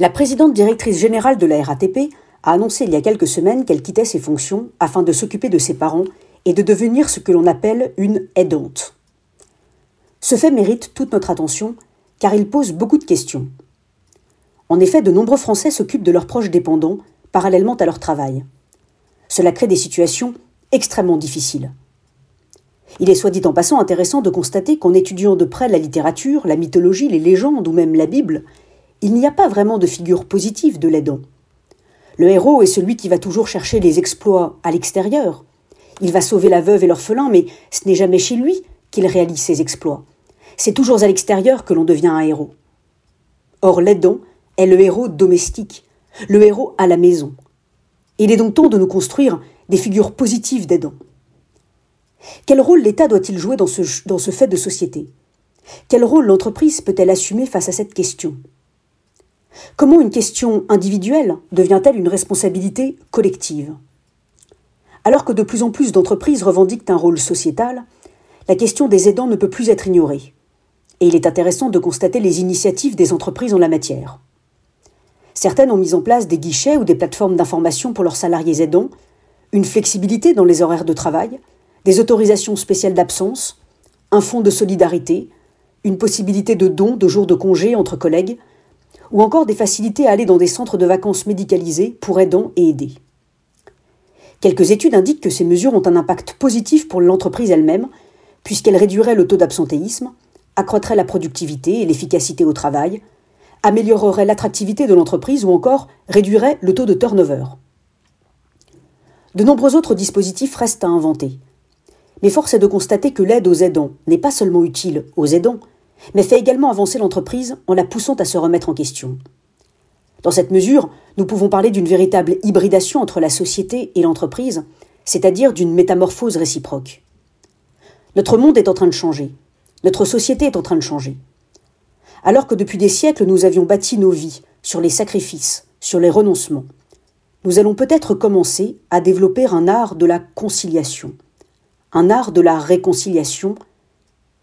La présidente directrice générale de la RATP a annoncé il y a quelques semaines qu'elle quittait ses fonctions afin de s'occuper de ses parents et de devenir ce que l'on appelle une aidante. Ce fait mérite toute notre attention car il pose beaucoup de questions. En effet, de nombreux Français s'occupent de leurs proches dépendants parallèlement à leur travail. Cela crée des situations extrêmement difficiles. Il est soit dit en passant intéressant de constater qu'en étudiant de près la littérature, la mythologie, les légendes ou même la Bible, il n'y a pas vraiment de figure positive de l'aidant. Le héros est celui qui va toujours chercher les exploits à l'extérieur. Il va sauver la veuve et l'orphelin, mais ce n'est jamais chez lui qu'il réalise ses exploits. C'est toujours à l'extérieur que l'on devient un héros. Or, l'aidant est le héros domestique, le héros à la maison. Il est donc temps de nous construire des figures positives d'aidants. Quel rôle l'État doit-il jouer dans ce, dans ce fait de société? Quel rôle l'entreprise peut-elle assumer face à cette question? Comment une question individuelle devient-elle une responsabilité collective? Alors que de plus en plus d'entreprises revendiquent un rôle sociétal, la question des aidants ne peut plus être ignorée. Et il est intéressant de constater les initiatives des entreprises en la matière. Certaines ont mis en place des guichets ou des plateformes d'information pour leurs salariés aidants, une flexibilité dans les horaires de travail, des autorisations spéciales d'absence, un fonds de solidarité, une possibilité de don de jours de congé entre collègues, ou encore des facilités à aller dans des centres de vacances médicalisés pour aidants et aider. Quelques études indiquent que ces mesures ont un impact positif pour l'entreprise elle-même, puisqu'elles réduiraient le taux d'absentéisme, accroîtraient la productivité et l'efficacité au travail, amélioreraient l'attractivité de l'entreprise ou encore réduiraient le taux de turnover. De nombreux autres dispositifs restent à inventer. Mais force est de constater que l'aide aux aidants n'est pas seulement utile aux aidants, mais fait également avancer l'entreprise en la poussant à se remettre en question. Dans cette mesure, nous pouvons parler d'une véritable hybridation entre la société et l'entreprise, c'est-à-dire d'une métamorphose réciproque. Notre monde est en train de changer. Notre société est en train de changer. Alors que depuis des siècles nous avions bâti nos vies sur les sacrifices, sur les renoncements, nous allons peut-être commencer à développer un art de la conciliation, un art de la réconciliation,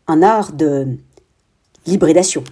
un art de l'hybridation.